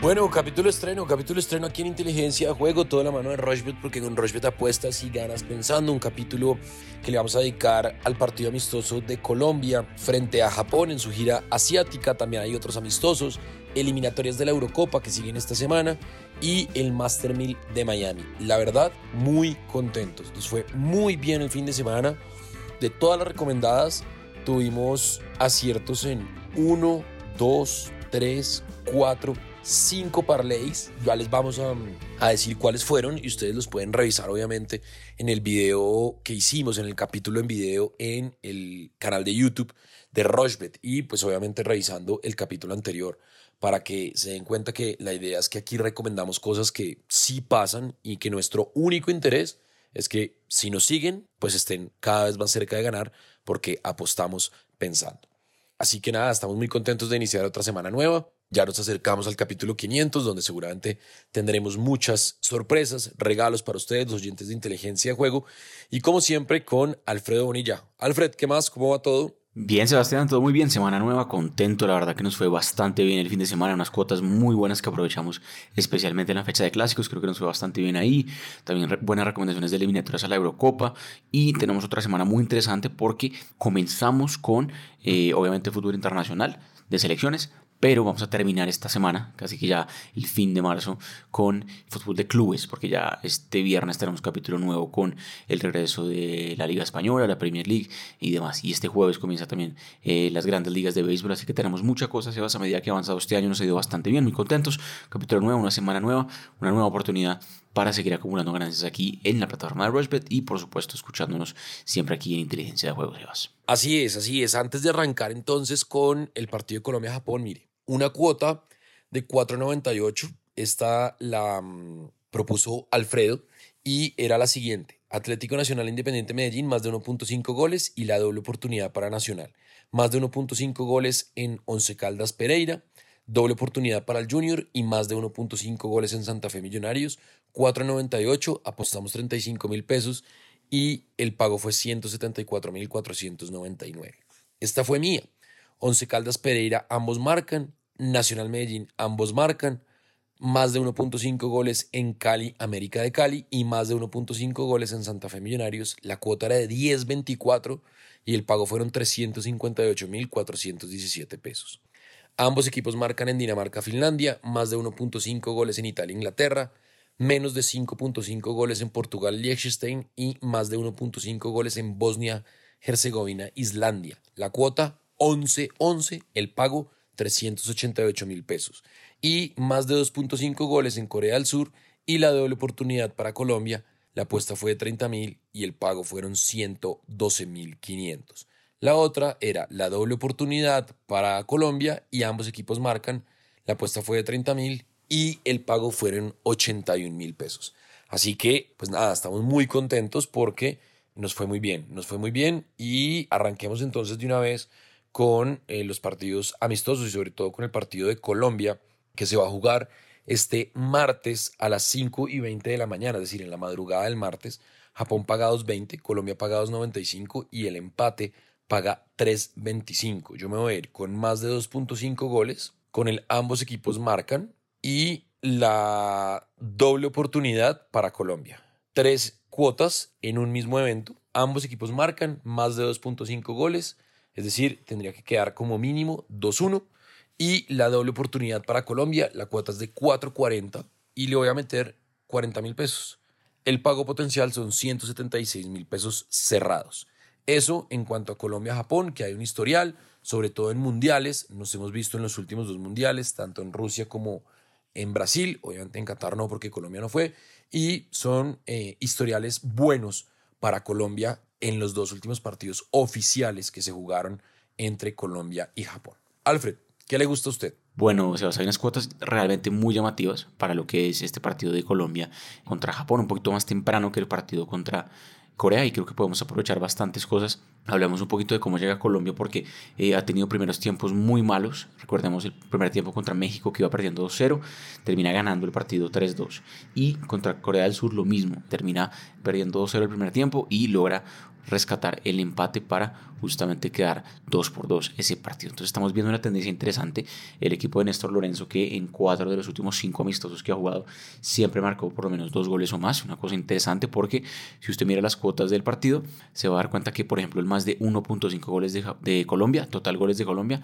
Bueno, capítulo estreno, capítulo estreno aquí en Inteligencia Juego, toda la mano de Rochbet, porque con Rochbet apuestas y ganas pensando. Un capítulo que le vamos a dedicar al partido amistoso de Colombia frente a Japón en su gira asiática. También hay otros amistosos, eliminatorias de la Eurocopa que siguen esta semana y el Master 1000 de Miami. La verdad, muy contentos. Nos fue muy bien el fin de semana. De todas las recomendadas, tuvimos aciertos en 1, 2, 3, 4 cinco parlays. Ya les vamos a, a, decir cuáles fueron y ustedes los pueden revisar obviamente en el video que hicimos, en el capítulo en video en el canal de YouTube de Rochbet y pues obviamente revisando el capítulo anterior para que se den cuenta que la idea es que aquí recomendamos cosas que sí pasan y que nuestro único interés es que si nos siguen pues estén cada vez más cerca de ganar porque apostamos pensando. Así que nada, estamos muy contentos de iniciar otra semana nueva. Ya nos acercamos al capítulo 500, donde seguramente tendremos muchas sorpresas, regalos para ustedes, los oyentes de inteligencia de juego, y como siempre con Alfredo Bonilla. Alfred, ¿qué más? ¿Cómo va todo? Bien, Sebastián, todo muy bien. Semana nueva, contento. La verdad que nos fue bastante bien el fin de semana. Unas cuotas muy buenas que aprovechamos, especialmente en la fecha de clásicos. Creo que nos fue bastante bien ahí. También buenas recomendaciones de eliminatorias a la Eurocopa. Y tenemos otra semana muy interesante porque comenzamos con, eh, obviamente, fútbol internacional de selecciones pero vamos a terminar esta semana, casi que ya el fin de marzo, con fútbol de clubes, porque ya este viernes tenemos capítulo nuevo con el regreso de la Liga Española, la Premier League y demás. Y este jueves comienza también eh, las grandes ligas de béisbol, así que tenemos mucha cosa, Sebas, a medida que ha avanzado este año nos ha ido bastante bien, muy contentos. Capítulo nuevo, una semana nueva, una nueva oportunidad para seguir acumulando ganancias aquí en la plataforma de Rushbet y por supuesto escuchándonos siempre aquí en Inteligencia de Juegos, Sebas. Así es, así es. Antes de arrancar entonces con el partido de Colombia-Japón, mire, una cuota de 4.98. Esta la mm, propuso Alfredo y era la siguiente. Atlético Nacional Independiente Medellín, más de 1.5 goles y la doble oportunidad para Nacional. Más de 1.5 goles en Once Caldas Pereira, doble oportunidad para el Junior y más de 1.5 goles en Santa Fe Millonarios. 4.98, apostamos 35 mil pesos y el pago fue 174 mil 499. Esta fue mía. Once Caldas Pereira, ambos marcan. Nacional Medellín, ambos marcan. Más de 1.5 goles en Cali, América de Cali, y más de 1.5 goles en Santa Fe Millonarios. La cuota era de 10.24 y el pago fueron 358.417 pesos. Ambos equipos marcan en Dinamarca, Finlandia, más de 1.5 goles en Italia, Inglaterra, menos de 5.5 goles en Portugal, Liechtenstein y más de 1.5 goles en Bosnia, Herzegovina, Islandia. La cuota 11.11, el pago 388 mil pesos. Y más de 2.5 goles en Corea del Sur y la doble oportunidad para Colombia. La apuesta fue de 30 mil y el pago fueron 112 mil 500. La otra era la doble oportunidad para Colombia y ambos equipos marcan. La apuesta fue de 30 mil y el pago fueron 81 mil pesos. Así que, pues nada, estamos muy contentos porque nos fue muy bien, nos fue muy bien y arranquemos entonces de una vez con eh, los partidos amistosos y sobre todo con el partido de Colombia que se va a jugar este martes a las 5 y 20 de la mañana, es decir, en la madrugada del martes. Japón paga 2.20, Colombia paga 2.95 y el empate paga 3.25. Yo me voy a ir con más de 2.5 goles, con el ambos equipos marcan y la doble oportunidad para Colombia. Tres cuotas en un mismo evento. Ambos equipos marcan más de 2.5 goles es decir, tendría que quedar como mínimo 2-1. Y la doble oportunidad para Colombia, la cuota es de 4.40 y le voy a meter 40 mil pesos. El pago potencial son 176 mil pesos cerrados. Eso en cuanto a Colombia-Japón, que hay un historial, sobre todo en mundiales. Nos hemos visto en los últimos dos mundiales, tanto en Rusia como en Brasil. Obviamente en Qatar no, porque Colombia no fue. Y son eh, historiales buenos para Colombia en los dos últimos partidos oficiales que se jugaron entre Colombia y Japón. Alfred, ¿qué le gusta a usted? Bueno, sea, hay unas cuotas realmente muy llamativas para lo que es este partido de Colombia contra Japón, un poquito más temprano que el partido contra Corea y creo que podemos aprovechar bastantes cosas. Hablamos un poquito de cómo llega Colombia porque eh, ha tenido primeros tiempos muy malos. Recordemos el primer tiempo contra México que iba perdiendo 2-0, termina ganando el partido 3-2. Y contra Corea del Sur lo mismo, termina perdiendo 2-0 el primer tiempo y logra rescatar el empate para justamente quedar 2 por 2 ese partido. Entonces estamos viendo una tendencia interesante. El equipo de Néstor Lorenzo que en cuatro de los últimos cinco amistosos que ha jugado siempre marcó por lo menos dos goles o más. Una cosa interesante porque si usted mira las cuotas del partido se va a dar cuenta que por ejemplo el más de 1.5 goles de, de Colombia, total goles de Colombia,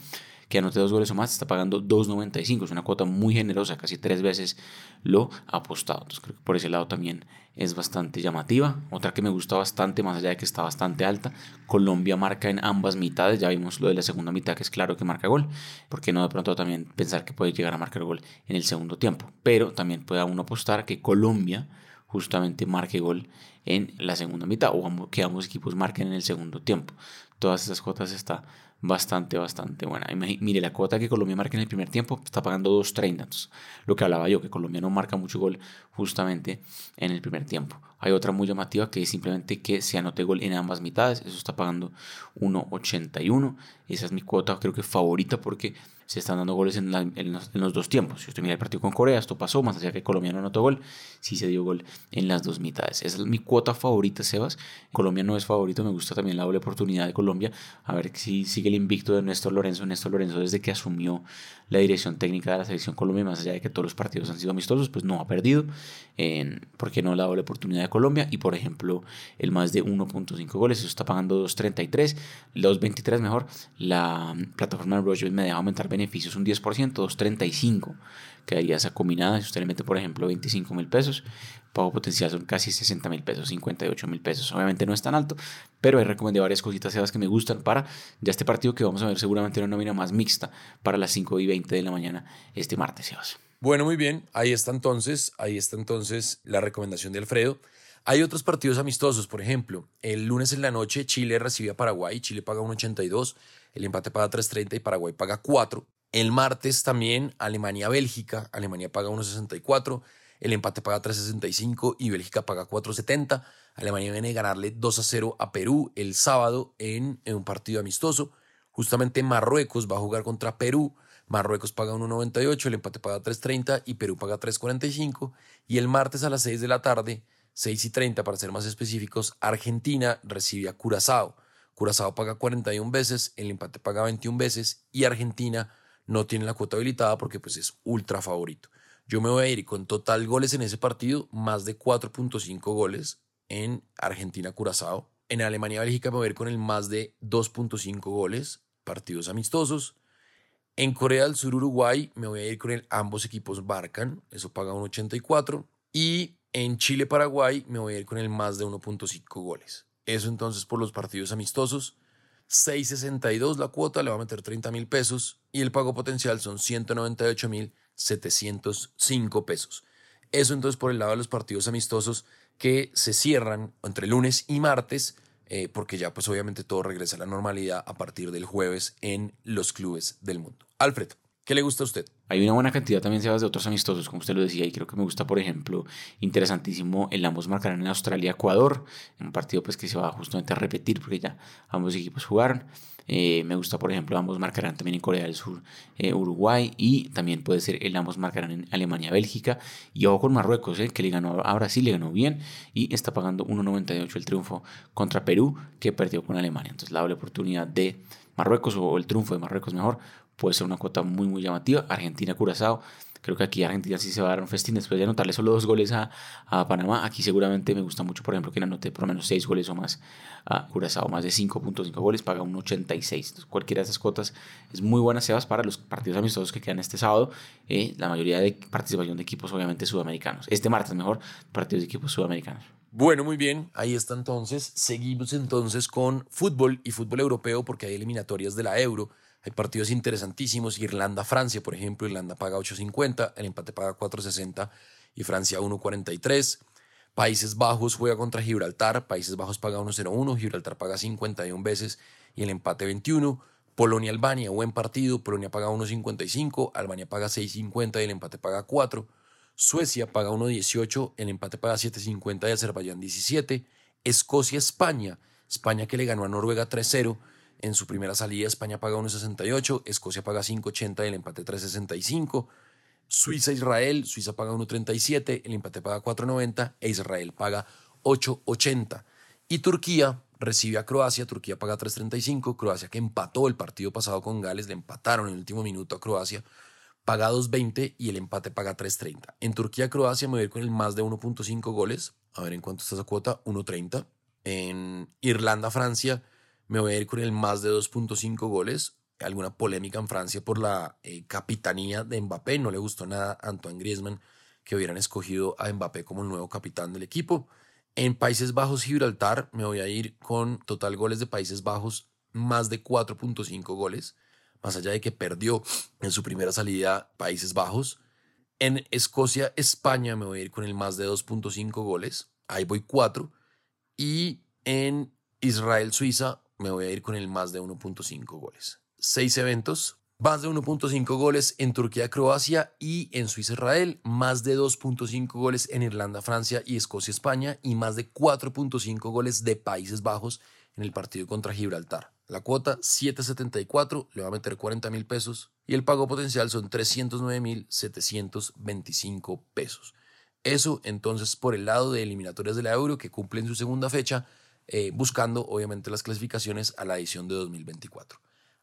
que anote dos goles o más, está pagando 2.95. Es una cuota muy generosa, casi tres veces lo apostado. Entonces creo que por ese lado también es bastante llamativa. Otra que me gusta bastante, más allá de que está bastante alta, Colombia marca en ambas mitades. Ya vimos lo de la segunda mitad, que es claro que marca gol. porque no de pronto también pensar que puede llegar a marcar gol en el segundo tiempo? Pero también puede uno apostar que Colombia justamente marque gol en la segunda mitad o que ambos equipos marquen en el segundo tiempo. Todas esas cuotas está bastante, bastante buena. Mire, la cuota que Colombia marca en el primer tiempo está pagando 2.30. lo que hablaba yo, que Colombia no marca mucho gol justamente en el primer tiempo. Hay otra muy llamativa que es simplemente que se anote gol en ambas mitades. Eso está pagando 1.81. Esa es mi cuota, creo que favorita porque se están dando goles en, los, dos tiempos. Si usted mira el partido con Corea, esto pasó, más allá que Colombia no anotó gol, sí se dio gol en las dos mitades. Esa es mi cuota favorita, Sebas. Colombia no es favorito, me gusta también la doble oportunidad de Colombia. A ver si sigue el invicto de Néstor Lorenzo. Néstor Lorenzo, desde que asumió la dirección técnica de la selección Colombia, más allá de que todos los partidos han sido amistosos, pues no ha perdido. En, ¿Por qué no la doble oportunidad de Colombia? Y por ejemplo, el más de 1.5 goles, eso está pagando 2.33, 2.23 mejor. La plataforma de Roger me deja aumentar beneficios un 10%, 2.35 quedaría esa combinada. Si usted le mete, por ejemplo, 25 mil pesos, pago potencial son casi 60 mil pesos, 58 mil pesos. Obviamente no es tan alto, pero he recomendado varias cositas Sebas, que me gustan para ya este partido que vamos a ver seguramente una nómina más mixta para las 5 y 20 de la mañana este martes, Sebas. Bueno, muy bien. Ahí está entonces, ahí está entonces la recomendación de Alfredo. Hay otros partidos amistosos, por ejemplo, el lunes en la noche Chile recibe a Paraguay, Chile paga 1.82, el empate paga 3.30 y Paraguay paga 4. El martes también Alemania-Bélgica, Alemania paga 1.64, el empate paga 3.65 y Bélgica paga 4.70. Alemania viene a ganarle 2 a 0 a Perú el sábado en, en, un partido amistoso. Justamente Marruecos va a jugar contra Perú. Marruecos paga 1.98, el empate paga 3.30 y Perú paga 3.45. Y el martes a las 6 de la tarde 6 y 30 para ser más específicos, Argentina recibe a Curazao. Curazao paga 41 veces, el empate paga 21 veces y Argentina no tiene la cuota habilitada porque pues es ultra favorito. Yo me voy a ir con total goles en ese partido, más de 4.5 goles en Argentina-Curazao. En Alemania-Bélgica me voy a ir con el más de 2.5 goles, partidos amistosos. En Corea del Sur-Uruguay me voy a ir con el ambos equipos marcan, eso paga 1.84. Y en Chile-Paraguay me voy a ir con el más de 1.5 goles. Eso entonces por los partidos amistosos. 6.62 la cuota, le va a meter 30 mil pesos y el pago potencial son 198 mil 705 pesos. Eso entonces por el lado de los partidos amistosos que se cierran entre lunes y martes, eh, porque ya pues obviamente todo regresa a la normalidad a partir del jueves en los clubes del mundo. Alfred. ¿Qué le gusta a usted? Hay una buena cantidad también, Sebas, de otros amistosos, como usted lo decía, y creo que me gusta, por ejemplo, interesantísimo, el ambos marcarán en Australia-Ecuador, un partido pues que se va justamente a repetir porque ya ambos equipos jugaron. Eh, me gusta, por ejemplo, ambos marcarán también en Corea del Sur, eh, Uruguay, y también puede ser el ambos marcarán en Alemania, Bélgica, y ojo con Marruecos, eh, que le ganó a Brasil, le ganó bien, y está pagando 1.98 el triunfo contra Perú, que perdió con Alemania. Entonces, la doble oportunidad de Marruecos, o el triunfo de Marruecos mejor, puede ser una cuota muy, muy llamativa. Argentina-Curazao. Creo que aquí Argentina sí se va a dar un festín después de anotarle solo dos goles a, a, Panamá. Aquí seguramente me gusta mucho, por ejemplo, que anote por lo menos seis goles o más a Curazao. Más de 5.5 goles, paga un 86. Entonces, cualquiera de esas cuotas es muy buena, Sebas, para los partidos amistosos que quedan este sábado. Eh, la mayoría de participación de equipos, obviamente, sudamericanos. Este martes, mejor, partidos de equipos sudamericanos. Bueno, muy bien, ahí está entonces. Seguimos entonces con fútbol y fútbol europeo porque hay eliminatorias de la Euro. Hay partidos interesantísimos. Irlanda-Francia, por ejemplo. Irlanda paga 8.50, el empate paga 4.60 y Francia 1.43. Países Bajos juega contra Gibraltar. Países Bajos paga 1.01, Gibraltar paga 51 veces y el empate 21. Polonia-Albania, buen partido. Polonia paga 1.55, Albania paga 6.50 y el empate paga 4. Suecia paga 1.18, el empate paga 7.50 y Azerbaiyán 17. Escocia-España, España que le ganó a Noruega 3-0 en su primera salida España paga 1.68, Escocia paga 5.80 y el empate 3.65. Suiza-Israel, Suiza paga 1.37, el empate paga 4.90 e Israel paga 8.80. Y Turquía recibe a Croacia, Turquía paga 3.35, Croacia que empató el partido pasado con Gales, le empataron en el último minuto a Croacia, paga 2.20 y el empate paga 3.30. En Turquía-Croacia me voy a ir con el más de 1.5 goles, a ver en cuánto está esa cuota, 1.30. En Irlanda-Francia me voy a ir con el más de 2.5 goles, alguna polémica en Francia por la eh, capitanía de Mbappé, no le gustó nada a Antoine Griezmann que hubieran escogido a Mbappé como el nuevo capitán del equipo. En Países Bajos, Gibraltar, me voy a ir con total goles de Países Bajos, más de 4.5 goles, más allá de que perdió en su primera salida Países Bajos. En Escocia, España, me voy a ir con el más de 2.5 goles, ahí voy 4. Y en Israel, Suiza, me voy a ir con el más de 1.5 goles. Seis eventos, más de 1.5 goles en Turquía, Croacia y en Suiza, Israel, más de 2.5 goles en Irlanda, Francia y Escocia, España y más de 4.5 goles de Países Bajos en el partido contra Gibraltar. La cuota 7.74 le va a meter 40 mil pesos y el pago potencial son 309 mil 725 pesos. Eso entonces por el lado de eliminatorias de la Euro que cumplen su segunda fecha, eh, buscando obviamente las clasificaciones a la edición de 2024.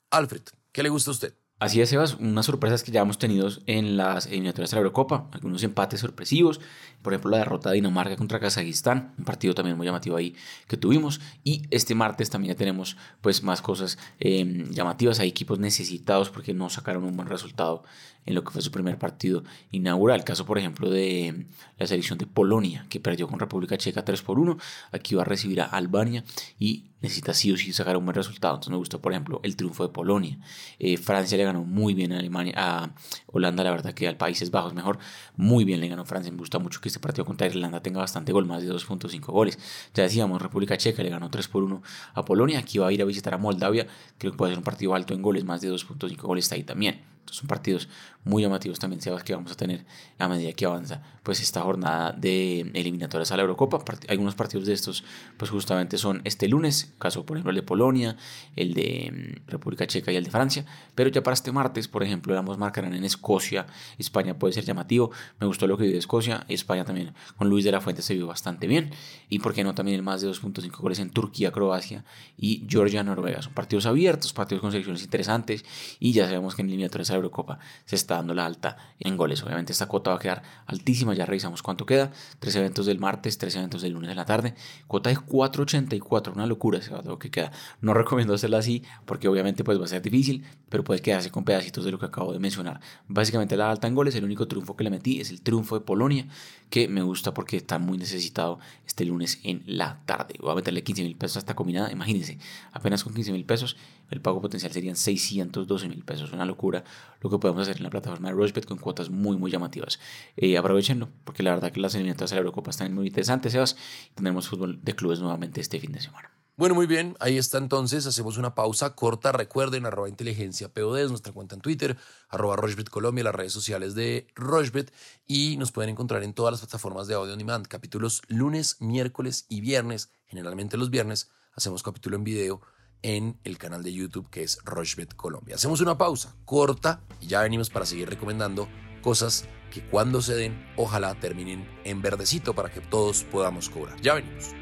Alfred, ¿qué le gusta a usted? Así es, Sebas, unas sorpresas que ya hemos tenido en las eliminatorias de la Eurocopa, algunos empates sorpresivos, por ejemplo la derrota de Dinamarca contra Kazajistán, un partido también muy llamativo ahí que tuvimos, y este martes también ya tenemos pues más cosas em, llamativas, hay equipos necesitados porque no sacaron un buen resultado en lo que fue su primer partido inaugural. El caso, por ejemplo, de la selección de Polonia, que perdió con República Checa 3 por 1. Aquí va a recibir a Albania y necesita sí o sí sacar un buen resultado. Entonces me gustó, por ejemplo, el triunfo de Polonia. Eh, Francia le ganó muy bien a Alemania, a Holanda, la verdad que al Países Bajos mejor. Muy bien le ganó Francia. Me gusta mucho que este partido contra Irlanda tenga bastante gol, más de 2.5 goles. Ya decíamos, República Checa le ganó 3 por 1 a Polonia. Aquí va a ir a visitar a Moldavia. Creo que puede ser un partido alto en goles, más de 2.5 goles está ahí también son partidos muy llamativos también, Sebas, que vamos a tener a medida que avanza pues esta jornada de eliminatorias a la Eurocopa. Algunos partidos de estos pues justamente son este lunes, caso por ejemplo el de Polonia, el de mm, República Checa y el de Francia, pero ya para este martes, por ejemplo, ambos marcarán en Escocia, España puede ser llamativo, me gustó lo que vi de Escocia, España también con Luis de la Fuente se vio bastante bien, y por qué no también el más de 2.5 goles en Turquía, Croacia y Georgia, Noruega. Son partidos abiertos, partidos con selecciones interesantes, y ya sabemos que en eliminatorias Eurocopa se está dando la alta en goles. Obviamente esta cuota va a quedar altísima, ya revisamos cuánto queda. Tres eventos del martes, tres eventos del lunes en la tarde. Cuota de 4.84, una locura ese lo que queda. No recomiendo hacerla así porque obviamente pues va a ser difícil, pero puede quedarse con pedacitos de lo que acabo de mencionar. Básicamente la alta en goles, el único triunfo que le metí es el triunfo de Polonia, que me gusta porque está muy necesitado este lunes en la tarde. Voy a meterle 15 mil pesos a esta combinada, imagínense, apenas con 15 mil pesos el pago potencial serían 612 mil pesos, una locura lo que podemos hacer en la plataforma de Rushbet con cuotas muy muy llamativas. Eh, aprovechenlo, porque la verdad que las eliminatorias de la Eurocopa están muy interesantes, Sebas. Tendremos fútbol de clubes nuevamente este fin de semana. Bueno, muy bien, ahí está entonces, hacemos una pausa corta, recuerden, arroba inteligencia POD es nuestra cuenta en Twitter, arroba Rochbet Colombia, las redes sociales de Rochbet y nos pueden encontrar en todas las plataformas de audio on demand, capítulos lunes, miércoles y viernes, generalmente los viernes hacemos capítulo en video en el canal de YouTube que es Rochbet Colombia. Hacemos una pausa corta y ya venimos para seguir recomendando cosas que cuando se den, ojalá terminen en verdecito para que todos podamos cobrar. Ya venimos.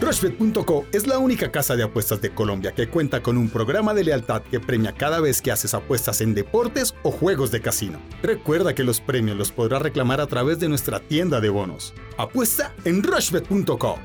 Rushbet.co es la única casa de apuestas de Colombia que cuenta con un programa de lealtad que premia cada vez que haces apuestas en deportes o juegos de casino. Recuerda que los premios los podrás reclamar a través de nuestra tienda de bonos. Apuesta en Rushbet.co.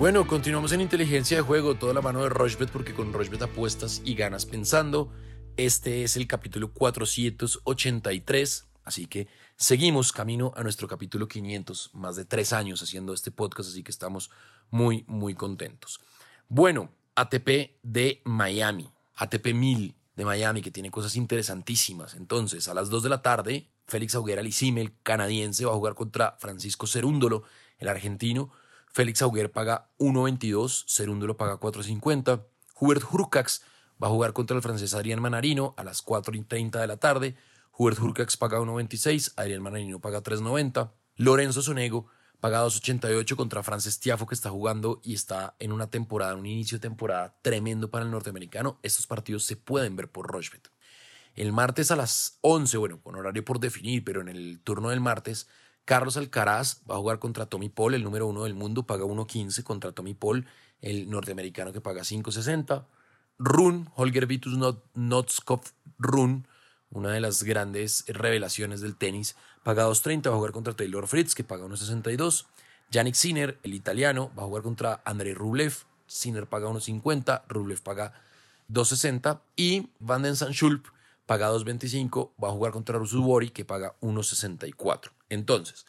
Bueno, continuamos en inteligencia de juego, toda la mano de Rochbet, porque con Rochbet apuestas y ganas pensando. Este es el capítulo 483, así que seguimos camino a nuestro capítulo 500, más de tres años haciendo este podcast, así que estamos muy, muy contentos. Bueno, ATP de Miami, ATP 1000 de Miami, que tiene cosas interesantísimas. Entonces, a las 2 de la tarde, Félix Auguera Licime, el canadiense, va a jugar contra Francisco Cerúndolo, el argentino Félix Auger paga 1.22, Cerúndolo paga 4.50. Hubert Hurkacz va a jugar contra el francés Adrián Manarino a las 4.30 de la tarde. Hubert Hurkacz paga 1.26, Adrián Manarino paga 3.90. Lorenzo Sonego paga 2.88 contra Frances Tiafo que está jugando y está en una temporada, un inicio de temporada tremendo para el norteamericano. Estos partidos se pueden ver por Rochefort. El martes a las 11, bueno, con horario por definir, pero en el turno del martes, Carlos Alcaraz va a jugar contra Tommy Paul, el número uno del mundo, paga 1.15 contra Tommy Paul, el norteamericano que paga 5.60. Run, Holger Vitus Notskov Run, una de las grandes revelaciones del tenis, paga 2.30, va a jugar contra Taylor Fritz, que paga 1.62. Yannick Sinner, el italiano, va a jugar contra Andrei Rublev, Sinner paga 1.50, Rublev paga 2.60 y Van den Schulp paga 2.25, va a jugar contra Rusubori que paga 1.64. Entonces,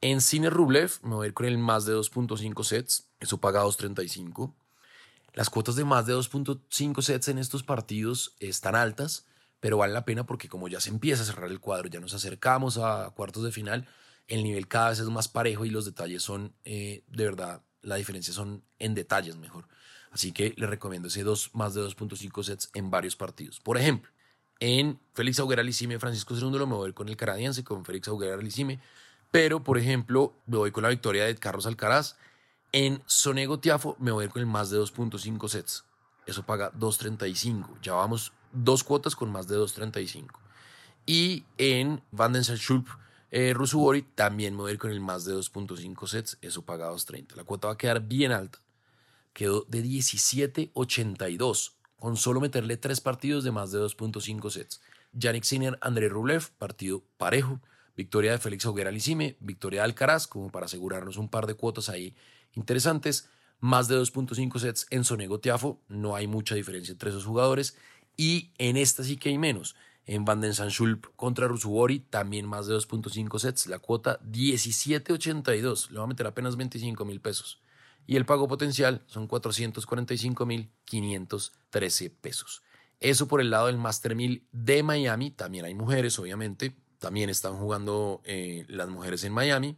en Sinner Rublev me voy a ir con el más de 2.5 sets, eso paga 2.35. Las cuotas de más de 2.5 sets en estos partidos están altas, pero vale la pena porque como ya se empieza a cerrar el cuadro, ya nos acercamos a cuartos de final, el nivel cada vez es más parejo y los detalles son, eh, de verdad, la diferencia son en detalles mejor. Así que le recomiendo ese dos, más de 2.5 sets en varios partidos. Por ejemplo, en Félix Auguera Alicime, Francisco Cerúndolo, me voy con el canadiense, con Félix Auguera Alicime. Pero, por ejemplo, me voy con la victoria de Carlos Alcaraz. En Sonego Tiafo me voy con el más de 2.5 sets. Eso paga 2.35. Ya vamos dos cuotas con más de 2.35. Y en Van den Schulp eh, Rusubori también me voy con el más de 2.5 sets. Eso paga 2.30. La cuota va a quedar bien alta. Quedó de 17.82 con solo meterle tres partidos de más de 2.5 sets. Yannick Sinner, André Rublev, partido parejo. Victoria de Félix Auguera Licime, victoria de Alcaraz, como para asegurarnos un par de cuotas ahí interesantes. Más de 2.5 sets en Sonego Tiafo, no hay mucha diferencia entre esos jugadores. Y en esta sí que hay menos. En Van den contra Rusubori, también más de 2.5 sets. La cuota 17.82. Le va a meter apenas 25 mil pesos y el pago potencial son 445.513 pesos. Eso por el lado del Master 1000 de Miami. También hay mujeres, obviamente. También están jugando eh, las mujeres en Miami.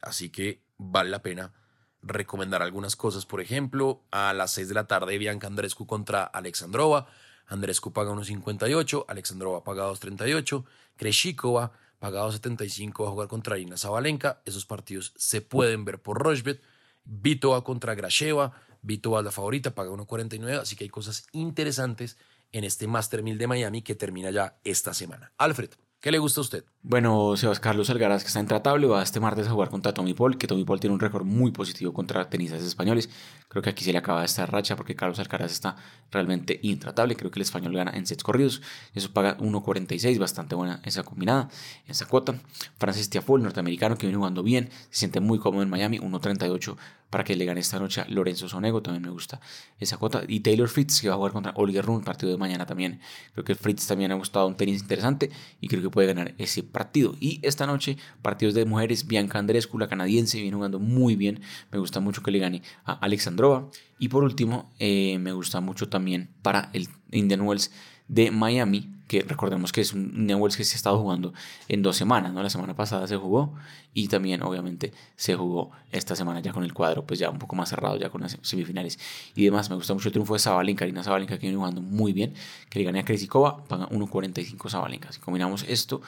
Así que vale la pena recomendar algunas cosas. Por ejemplo, a las 6 de la tarde Bianca Andrescu contra Alexandrova. Andrescu paga 1.58, Alexandrova paga 2.38, Kreshikova paga 2.75 va a jugar contra Irina Zabalenka. Esos partidos se pueden ver por Rochbet. Vito contra Grasheva, Vito va la favorita, paga 1.49, así que hay cosas interesantes en este Master 1000 de Miami que termina ya esta semana. Alfred, ¿Qué le gusta a usted? Bueno, Sebas Carlos Algaraz, que está intratable, va este martes a jugar contra Tommy Paul, que Tommy Paul tiene un récord muy positivo contra tenistas españoles. Creo que aquí se le acaba esta racha porque Carlos Alcaraz está realmente intratable. Creo que el español gana en sets corridos. Eso paga 1.46, bastante buena esa combinada, esa cuota. Francis Tiafoe, norteamericano, que viene jugando bien, se siente muy cómodo en Miami, 1.38 para que le gane esta noche a Lorenzo Sonego, también me gusta esa cuota. Y Taylor Fritz, que va a jugar contra Oliver Run, partido de mañana también. Creo que Fritz también ha gustado un tenis interesante y creo que puede ganar ese partido. Y esta noche, partidos de mujeres, Bianca Andrescu, la canadiense, viene jugando muy bien. Me gusta mucho que le gane a Alexandrova. Y por último, eh, me gusta mucho también para el Indian Wells de Miami, que recordemos que es un Indian Wells que se ha estado jugando en dos semanas, ¿no? La semana pasada se jugó y también obviamente se jugó esta semana ya con el cuadro, pues ya un poco más cerrado, ya con las semifinales y demás. Me gusta mucho el triunfo de Zabalenka, Karina Zabalenka que viene jugando muy bien, que le gane a Kresikova, paga 1.45 Zabalenka. Si combinamos esto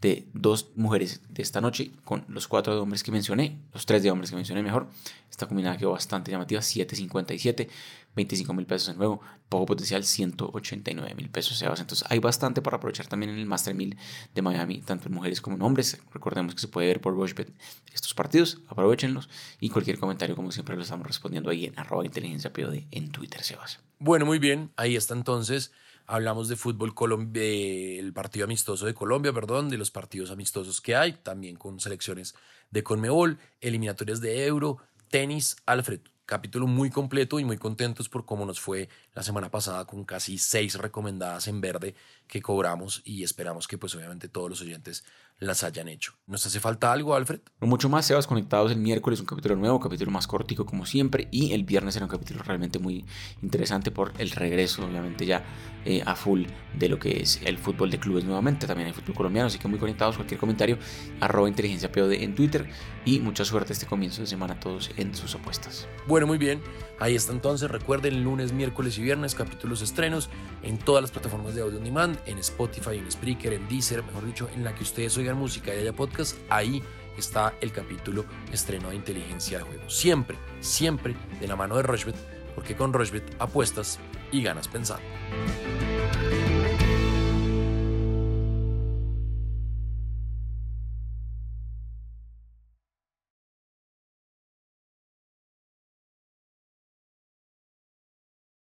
de dos mujeres de esta noche con los cuatro de hombres que mencioné, los tres de hombres que mencioné mejor. Esta combinada quedó bastante llamativa, 7.57, 25 mil pesos en nuevo, poco potencial, 189 mil pesos. Entonces hay bastante para aprovechar también en el Master 1000 de Miami, tanto en mujeres como en hombres. Recordemos que se puede ver por Rochebet estos partidos, aprovechenlos y cualquier comentario, como siempre, lo estamos respondiendo ahí en arroba inteligencia en Twitter, Sebas. Bueno, muy bien, ahí está entonces hablamos de fútbol Colombia, el partido amistoso de Colombia, perdón, de los partidos amistosos que hay, también con selecciones de Conmebol, eliminatorias de Euro, tenis, Alfred. Capítulo muy completo y muy contentos por cómo nos fue la semana pasada con casi seis recomendadas en verde que cobramos y esperamos que pues obviamente todos los oyentes las hayan hecho. ¿Nos hace falta algo, Alfred? mucho más, Sebas, conectados el miércoles, un capítulo nuevo, capítulo más cortico como siempre, y el viernes era un capítulo realmente muy interesante por el regreso, obviamente ya eh, a full de lo que es el fútbol de clubes nuevamente, también hay fútbol colombiano, así que muy conectados, cualquier comentario, arroba inteligencia POD en Twitter, y mucha suerte este comienzo de semana a todos en sus apuestas. Bueno, muy bien, ahí está entonces, recuerden, lunes, miércoles y viernes, capítulos estrenos en todas las plataformas de audio on demand, en Spotify, en Spreaker, en Deezer, mejor dicho, en la que ustedes oigan música y haya podcast, ahí está el capítulo estreno de inteligencia de juego. Siempre, siempre de la mano de Rochbet, porque con Rochbet apuestas y ganas pensando.